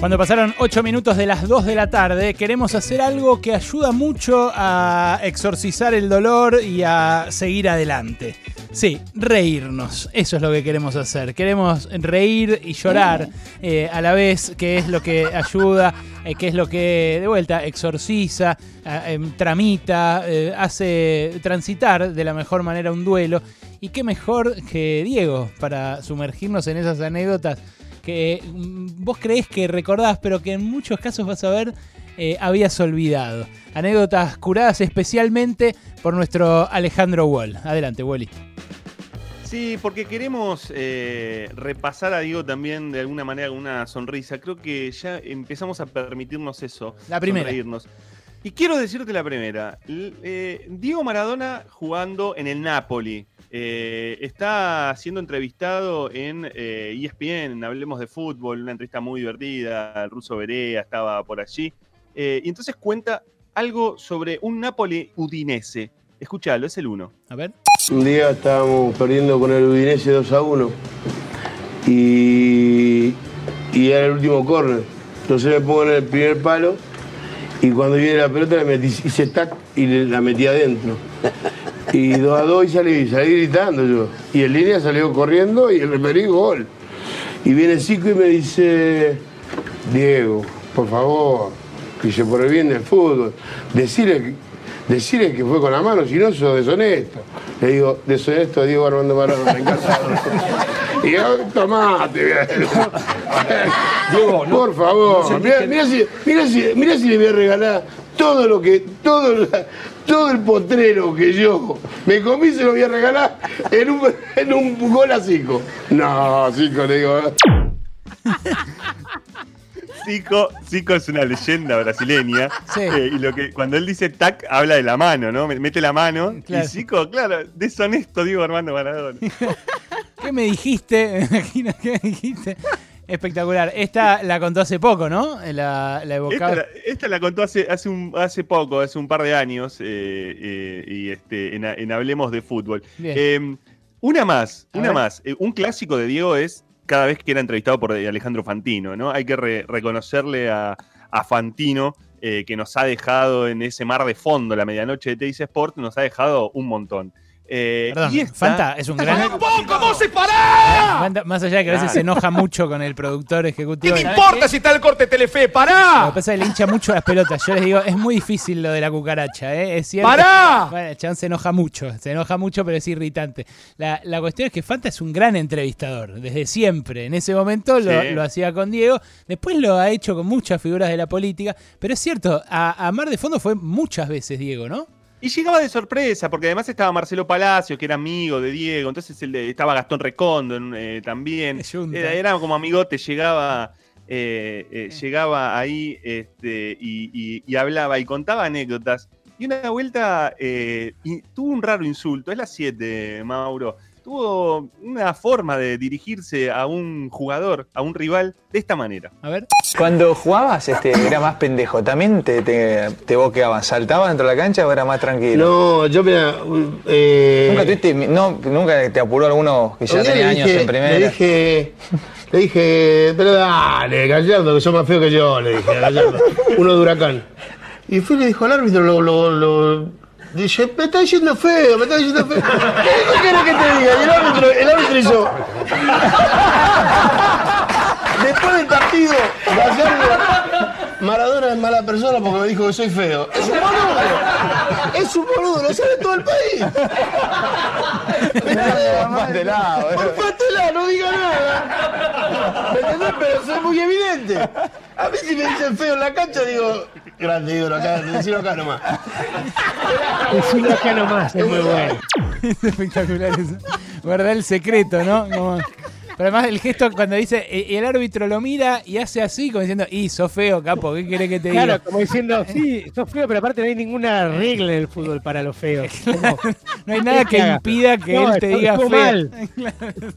Cuando pasaron 8 minutos de las 2 de la tarde, queremos hacer algo que ayuda mucho a exorcizar el dolor y a seguir adelante. Sí, reírnos. Eso es lo que queremos hacer. Queremos reír y llorar eh, a la vez, que es lo que ayuda, eh, que es lo que, de vuelta, exorciza, eh, em, tramita, hace transitar de la mejor manera un duelo. Y qué mejor que Diego para sumergirnos en esas anécdotas que mm, vos creés que recordás, pero que en muchos casos vas a ver eh, habías olvidado. Anécdotas curadas especialmente por nuestro Alejandro Wall. Adelante, Wally. Sí, porque queremos eh, repasar a Diego también de alguna manera con una sonrisa. Creo que ya empezamos a permitirnos eso. La primera. sonreírnos. Y quiero decirte la primera. Eh, Diego Maradona jugando en el Napoli. Eh, está siendo entrevistado en eh, ESPN, en Hablemos de Fútbol, una entrevista muy divertida. El ruso Berea estaba por allí. Eh, y entonces cuenta algo sobre un Napoli udinese. Escúchalo, es el uno. A ver. Un día estábamos perdiendo con el Udinese 2 a 1 y, y era el último córner. Entonces me pongo en el primer palo y cuando viene la pelota le metí, hice tac y la metí adentro. Y 2 a 2 y salí, salí gritando yo. Y en línea salió corriendo y el referí gol. Y viene Zico y me dice, Diego, por favor, dice, por el bien del fútbol, decirle que, decirle que fue con la mano, si no sos deshonesto. Le digo, deshonesto Diego Armando Maradona, encantado. y yo, tomate, Diego, por favor, mira, mira si, mira, si, mira si le voy a regalar todo lo que, todo, todo el potrero que yo me comí se lo voy a regalar en un, en un gol a Zico. No, Zico, le digo. Zico, Zico es una leyenda brasileña. Sí. eh, y lo que cuando él dice tac, habla de la mano, ¿no? Mete la mano. Claro. Y Zico, claro, deshonesto, digo Armando Maradona. ¿Qué me dijiste? Me imagino, ¿Qué me dijiste? Espectacular. Esta la contó hace poco, ¿no? La, la Esta, evocaba. la- esta la contó hace, hace, un, hace poco, hace un par de años, eh, eh, y este, en, en Hablemos de Fútbol. Eh, una más, A una ver. más. Eh, un clásico de Diego es cada vez que era entrevistado por Alejandro Fantino, ¿no? Hay que re- reconocerle a, a Fantino eh, que nos ha dejado en ese mar de fondo la medianoche de Teis Sport, nos ha dejado un montón. Eh, Perdón, y esta- Fanta es un gran. ¿Cómo se para? Fanta, más allá de que a veces se enoja mucho con el productor ejecutivo. ¿Qué me importa si está el corte Telefe? Lo que ¡Pará! pasa es que le hincha mucho las pelotas. Yo les digo, es muy difícil lo de la cucaracha, ¿eh? Es cierto. ¡Pará! Bueno, el chabón se enoja mucho, se enoja mucho, pero es irritante. La, la cuestión es que Fanta es un gran entrevistador, desde siempre. En ese momento lo, Sí. lo hacía con Diego, después lo ha hecho con muchas figuras de la política, pero es cierto, a, a Mar de Fondo fue muchas veces Diego, ¿no? Y llegaba de sorpresa, porque además estaba Marcelo Palacio, que era amigo de Diego, entonces el de- estaba Gastón Recondo eh, también. Era, era como amigote, llegaba, eh, eh, llegaba ahí este, y, y- y hablaba y contaba anécdotas. Y una vuelta eh, y tuvo un raro insulto, es las 7, Mauro. Tuvo una forma de dirigirse a un jugador, a un rival, de esta manera. A ver. Cuando jugabas, este, era más pendejo. ¿También te, te, te boqueabas? ¿Saltabas dentro de la cancha o era más tranquilo? No, yo mira, eh, ¿Nunca, tuviste, no, ¿Nunca te apuró alguno que ya tenía años dije- en primera? Le dije, le dije, pero dale, Gallardo, que sos más feo que yo, le dije a Gallardo, uno de huracán. Y fue y le dijo al árbitro, lo, lo, lo- Dice, me está diciendo feo, me está diciendo feo. diga? Y el árbitro, el árbitro hizo. Después del partido, Gallardo, Maradona es mala persona porque me dijo que soy feo. Es un boludo. Es un boludo, lo sabe todo el país. Más de lado, eh. Porfatela, no diga nada. ¿Me entendés? Pero soy muy evidente. A mí si me dicen feo en la cancha, digo, grande ídolo acá, decirlo acá nomás. Decirlo acá nomás, es muy bueno. Es espectacular eso. Guardar el secreto, ¿no? Pero además el gesto cuando dice, eh, el árbitro lo mira y hace así, como diciendo, y sos feo, capo, ¿qué querés que te diga? Claro, como diciendo, sí, sos feo, pero aparte no hay ninguna regla en el fútbol para los feos. Como, No hay nada ¿qué que impida que No, él te diga feo. mal. Claro,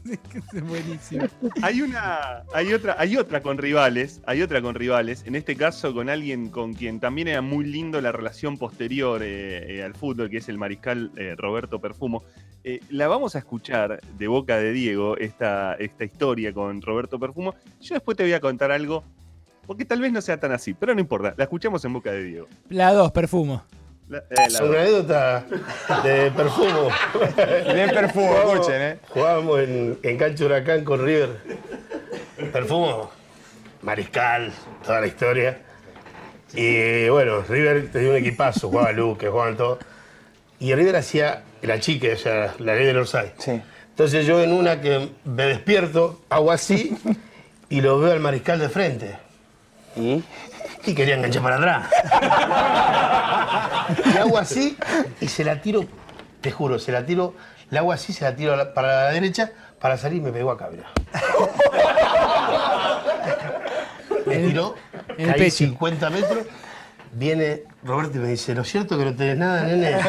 es buenísimo. Hay una, hay otra, hay otra con rivales, hay otra con rivales, en este caso con alguien con quien también era muy lindo la relación posterior eh, eh, al fútbol, que es el mariscal eh, Roberto Perfumo. Eh, la vamos a escuchar de boca de Diego, esta, esta historia con Roberto Perfumo. Yo después te voy a contar algo Porque tal vez no sea tan así, pero no importa. La escuchamos en boca de Diego. La 2, perfumo. La- eh, la- anécdota de perfumo. De perfume, Jugábamos- escuchen, ¿eh? Jugábamos en, en Cancho Huracán con River. Perfumo, Mariscal, toda la historia. Y bueno, River tenía un equipazo, jugaba Luque, jugaban todo. Y River hacía la chique, o sea, la ley del offside. Sí. Entonces yo en una que me despierto, hago así y lo veo al Mariscal de frente. ¿Y? Y quería enganchar para atrás. y hago así y se la tiro, te juro, se la tiro, la hago así, se la tiro la- para la derecha, para salir me pegó acá, mirá. Me tiró, en el caí pecho. 50 metros, viene Roberto y me dice, ¿lo cierto que no tenés nada, nene?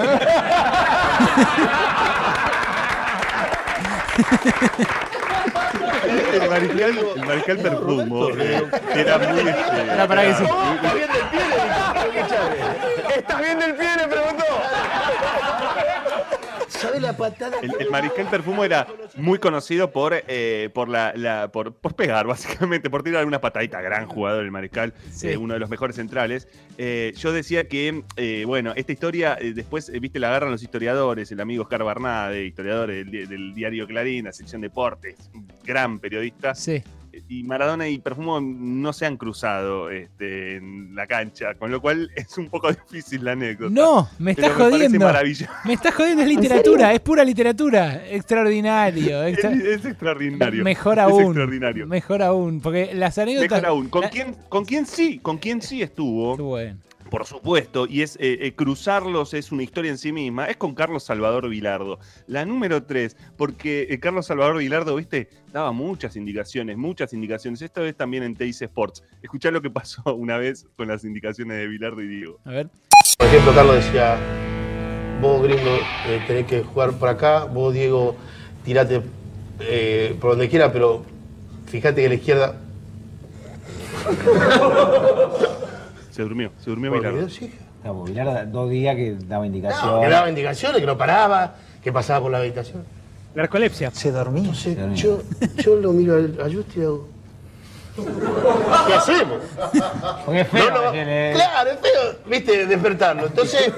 el mariscal, el mariscal perfumo. eh, Era muy. este, pará que sí. ¿Estás bien del pie? Le dije, ¿Estás bien del pie? Le preguntó. ¿Sabes la patada? El, el mariscal perfumo era muy conocido por, eh, por, la, la- por, por pegar, básicamente, por tirar alguna patadita. Gran jugador el mariscal, Sí. eh, uno de los mejores centrales. Eh, yo decía que, eh, bueno, esta historia, eh, después, eh, viste, la agarran los historiadores, el amigo Oscar Barnade, historiador del, del diario Clarín, la sección deportes, gran periodista. Sí. Y Maradona y Perfumo no se han cruzado este, en la cancha, con lo cual es un poco difícil la anécdota. No, me estás me jodiendo. Me estás jodiendo, es literatura, es pura literatura. Extraordinario. Es, extra- es extraordinario. Mejor Es aún. extraordinario. Mejor aún. Porque las anécdotas. Mejor aún. ¿Con la- quién, ¿Con quién sí? ¿Con quién sí estuvo? Qué bueno. Por supuesto, y es eh, eh, cruzarlos es una historia en sí misma. Es con Carlos Salvador Vilardo. La número tres, porque eh, Carlos Salvador Vilardo, viste, daba muchas indicaciones, muchas indicaciones. Esta vez también en Teis Sports. Escuchá lo que pasó una vez con las indicaciones de Vilardo y Diego. A ver. Por ejemplo, Carlos decía, vos gringo eh, tenés que jugar por acá, vos Diego tirate eh, por donde quiera, pero fíjate que la izquierda... Se durmió, se durmió video, sí. Claro, Vilar dos días que daba No, indicación. que daba indicaciones, que no paraba, que pasaba por la habitación. Narcolepsia. Se dormía. Entonces, Dios mío. yo, yo lo miro al- a Justi y hago... ¿Qué hacemos? Porque es feo. No, no, le- Claro, es feo, viste, despertarlo. Entonces,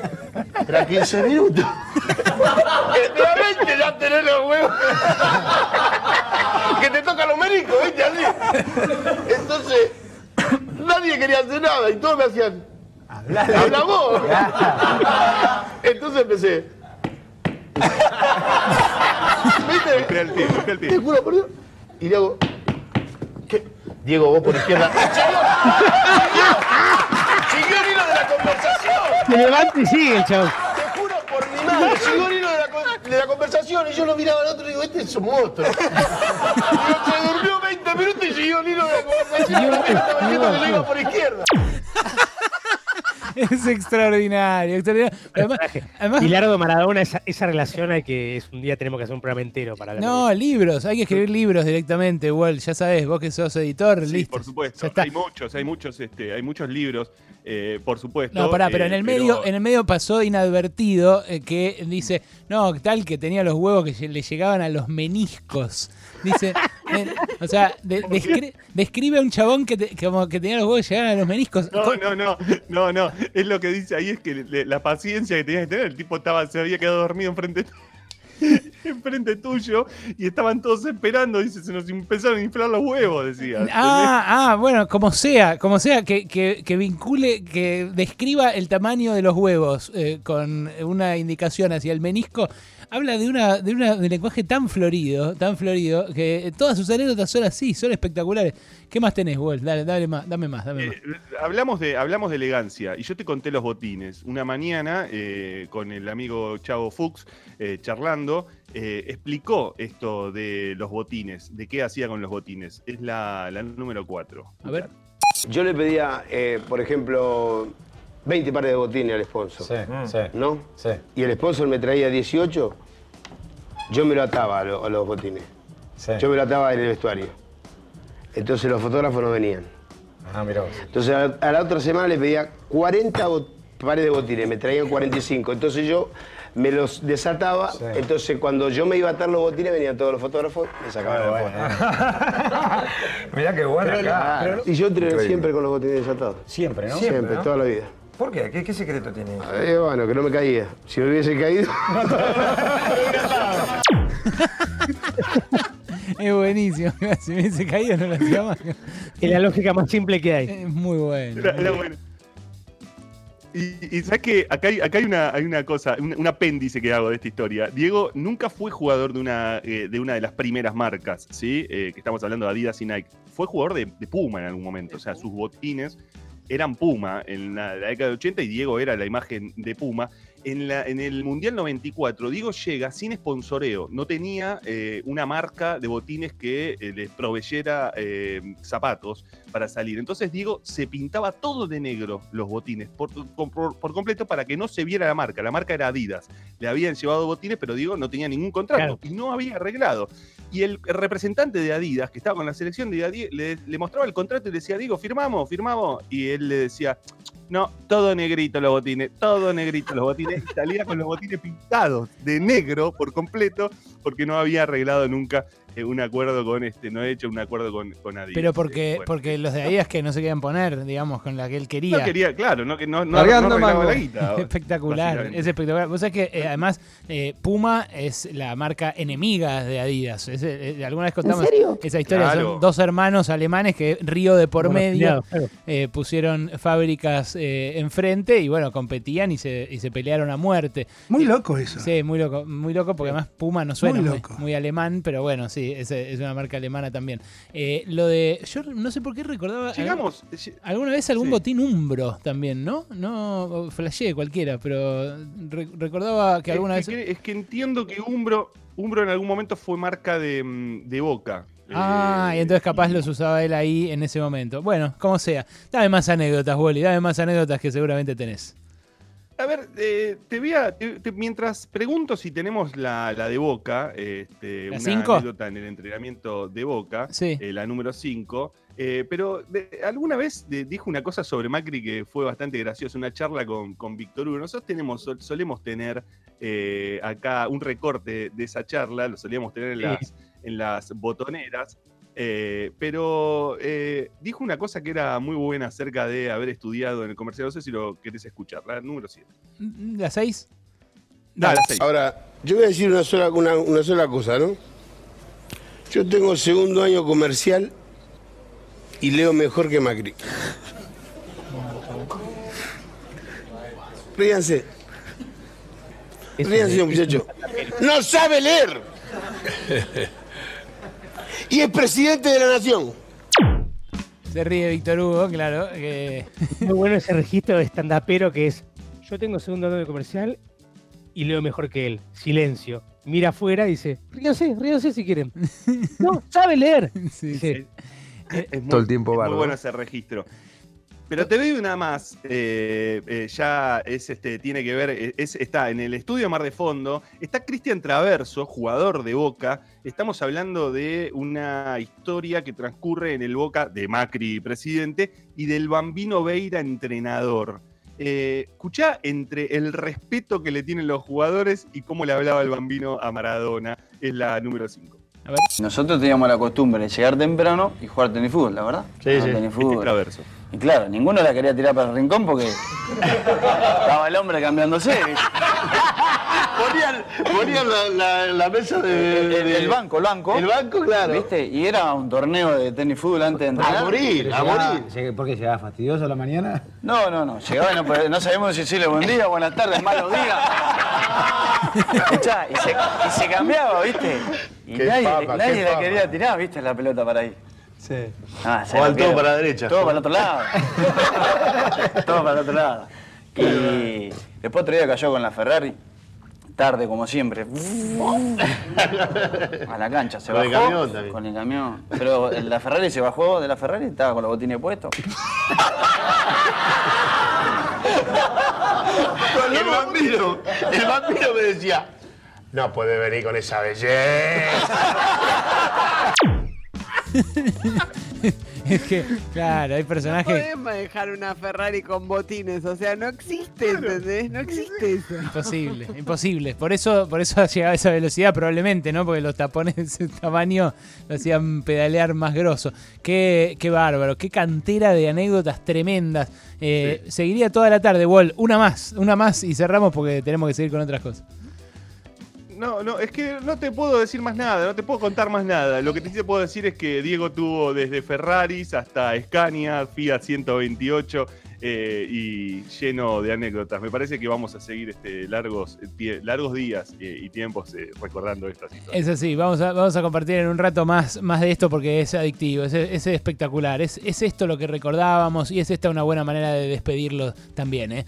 era 15 minutos. 20 ya tenés los huevos. que te tocan los menicos, viste, así. Entonces, nadie quería hacer nada y todos me hacían. Habla vos. Entonces empecé. ¿Viste? El golpea el Te pie. juro por Dios. Y le hago. ¿Qué? Diego, vos por izquierda. ¡Siguió! ¡Siguió el hilo de la conversación! Se levanta y sigue el chavo. Te juro por mi madre, siguió el hilo de la, de la conversación y yo lo miraba al otro y digo, este es un monstruo. Y se durmió 20 minutos y siguió el hilo de la conversación. estaba diciendo que yo iba por izquierda. Es extraordinario. extraordinario. Además, además- Bilardo Maradona, esa, esa relación hay que es un día tenemos que hacer un programa entero para hablar. no, libros. Hay que escribir libros directamente, igual. Ya sabes, vos que sos editor, Sí, listo. por Ya supuesto. está. Hay muchos, hay muchos, este, hay muchos libros, eh, por supuesto. No, pará, pero eh, en el medio, pero- en el medio pasó inadvertido eh, que dice, no, tal que tenía los huevos que lle- le llegaban a los meniscos. Dice, eh, o sea, de- descri- describe a un chabón que, te- como que tenía los huevos que llegaban a los meniscos. No, no, no, no, no. Es lo que dice ahí es que le- la paciencia que tenías que tener. El tipo estaba, se había quedado dormido enfrente enfrente tuyo y estaban todos esperando. Dice, se nos empezaron a inflar los huevos, decía. Ah, ah, bueno, como sea, como sea, que, que- que vincule, que describa el tamaño de los huevos eh, con una indicación hacia el menisco, habla de una, de una de un lenguaje tan florido, tan florido, que todas sus anécdotas son así, son espectaculares. ¿Qué más tenés, Wolf? Dale, dale más, dame más, dame más. Eh, hablamos, de, hablamos de elegancia y yo te conté los botines. Una mañana, eh, con el amigo Chavo Fuchs, eh, charlando, eh, explicó esto de los botines, de qué hacía con los botines. Es la, la número 4. A ver. Yo le pedía, eh, por ejemplo, 20 pares de botines al sponsor. Sí, sí. ¿No? Sí. Y el sponsor me traía 18, yo me lo ataba a, lo- a los botines. sí. Yo me lo ataba en el vestuario. Entonces los fotógrafos no venían. Ah, mira vos. Entonces a la, a la otra semana le pedía 40 bot- pares de botines, me traían 45. Entonces yo me los desataba. Entonces, cuando yo me iba a atar los botines, venían todos los fotógrafos, me sacaban la foto. Mirá qué bueno acá. Claro. Y yo entrené siempre con los botines desatados. Siempre, ¿no? Siempre, ¿no? toda la vida. ¿Por qué? ¿Qué, qué secreto tiene? Eh, bueno, que no me caía. Si me hubiese caído. Es buenísimo. Si me hubiese caído no lo hacía más. Es la lógica más simple que hay. Es muy bueno. Y, y sabes que acá hay, acá hay una, hay una cosa, un, un apéndice que hago de esta historia. Diego nunca fue jugador de una, eh, de una de las primeras marcas, ¿sí? Eh, que estamos hablando de Adidas y Nike. Fue jugador de, de Puma en algún momento. O sea, sus botines eran Puma en la, década de 80 y Diego era la imagen de Puma. En, la, en el Mundial 94, Diego llega sin sponsoreo. No tenía eh, una marca de botines que eh, les proveyera eh, zapatos para salir. Entonces Diego se pintaba todo de negro los botines por, por- por completo para que no se viera la marca. La marca era Adidas. Le habían llevado botines, pero Diego no tenía ningún contrato y no había arreglado. Y el representante de Adidas, que estaba con la selección de Adidas, le, le mostraba el contrato y le decía, Diego, firmamos, firmamos. Y él le decía, no, todo negrito los botines, todo negrito los botines. Y salía con los botines pintados de negro por completo, porque no había arreglado nunca eh, un acuerdo con este, no he hecho un acuerdo con, con Adidas. Pero porque, Eh, bueno. porque los de Adidas que no se querían poner, digamos, con la que él quería. No quería, claro, no, que no, no, no la guita. espectacular, es espectacular. Vos sabés que eh, además eh, Puma es la marca enemiga de Adidas. Es, eh, alguna vez contamos esa historia. Claro. Son dos hermanos alemanes que río de por medio claro. eh, pusieron fábricas eh, enfrente y bueno, competían y se, y se pelearon a muerte. Muy loco eso. Sí, muy loco, muy loco porque además Puma no suena Muy loco. muy alemán, pero bueno, sí, es, es una marca alemana también. Eh, lo de, yo no sé por qué recordaba Llegamos, alguna vez algún Sí. botín umbro también, ¿no? No, flashé cualquiera, pero re- recordaba que alguna es, vez... que, es que entiendo que Umbro, Umbro en algún momento fue marca de, mm, de Boca. Ah, Eh, y entonces capaz los usaba él ahí en ese momento. Bueno, como sea. Dame más anécdotas, Wally, dame más anécdotas que seguramente tenés. A ver, eh, te voy a. te- te- mientras pregunto si tenemos la, la de Boca, este, ¿La una cinco? anécdota en el entrenamiento de Boca, Sí. eh, la número 5. pero de- alguna vez de- dijo una cosa sobre Macri que fue bastante graciosa, una charla con, con Víctor Hugo. Nosotros tenemos, sol- solemos tener eh, acá un recorte de esa charla, lo solíamos tener en Sí. las, en las botoneras. Eh, pero eh, dijo una cosa que era muy buena acerca de haber estudiado en el comercial. No sé si lo querés escuchar, la número 7. ¿La seis? Dale, seis. Ahora, yo voy a decir una sola, una, una sola cosa, ¿no? Yo tengo segundo año comercial y leo mejor que Macri. Ríanse. Ríanse, es- muchacho. ¡No sabe leer! Y es presidente de la nación. Se ríe Víctor Hugo, claro. que- Muy bueno ese registro de estandapero que es yo tengo segundo de comercial y leo mejor que él. Silencio. Mira afuera y dice, ríanse, ríanse si quieren. No, sabe leer. sí, Dice, Es muy- Todo el tiempo es. Muy bueno ese registro. Pero te doy una más. eh, eh, ya es este, tiene que ver. eh, es- está en el estudio Mar de Fondo. Está Cristian Traverso, jugador de Boca. Estamos hablando de una historia que transcurre en el Boca de Macri, presidente, y del Bambino Veira, entrenador. Eh, escuchá entre el respeto que le tienen los jugadores y cómo le hablaba el Bambino a Maradona. Es la número 5. Nosotros teníamos la costumbre de llegar temprano y jugar tenis fútbol, la verdad. Sí, sí. tenis Este. Traverso. Y claro, ninguno la quería tirar para el rincón porque estaba el hombre cambiándose. ¿viste? Ponían, ponían la, la- la mesa de, El, el- el banco, el banco. El banco, claro. ¿Viste? Y era un torneo de tenis fútbol antes de entrenar. A morir, a morir. ¿Por qué llegaba fastidioso a la mañana? No, no, no. Llegaba y no, no sabíamos si decirle buen día, buenas tardes, malos días. Escuchá, y se, y se cambiaba, ¿viste? Y Qué nadie, nadie la quería tirar, ¿viste? La pelota para ahí. Sí. Ah, todo para la derecha. Todo para el otro lado. todo para el otro lado. Y después otro día cayó con la Ferrari. Tarde, como siempre. A la cancha. Se Con el bajó. camión también. Con el camión. Pero la Ferrari se bajó de la Ferrari y estaba con los botines puestos. El vampiro, el vampiro me decía, no puede venir con esa belleza. Es que, claro, hay No personajes. podés manejar una Ferrari con botines, o sea, no existe, ¿entendés? No existe eso. Imposible, imposible. Por eso, por eso ha llegado a esa velocidad probablemente, ¿no? Porque los tapones de ese tamaño lo hacían pedalear más grosso. Qué, qué bárbaro, qué cantera de anécdotas tremendas. Eh, Seguiría toda la tarde, Wall. Una más, una más y cerramos porque tenemos que seguir con otras cosas. No, no, es que no te puedo decir más nada, no te puedo contar más nada. Lo que sí te puedo decir es que Diego tuvo desde Ferraris hasta Scania, Fiat 128 eh, y lleno de anécdotas. Me parece que vamos a seguir este, largos, eh, largos días eh, y tiempos eh, recordando estas historias. Es así, vamos a, vamos a compartir en un rato más, más de esto porque es adictivo, es, es espectacular. Es, es esto lo que recordábamos y es esta una buena manera de despedirlo también. ¿eh?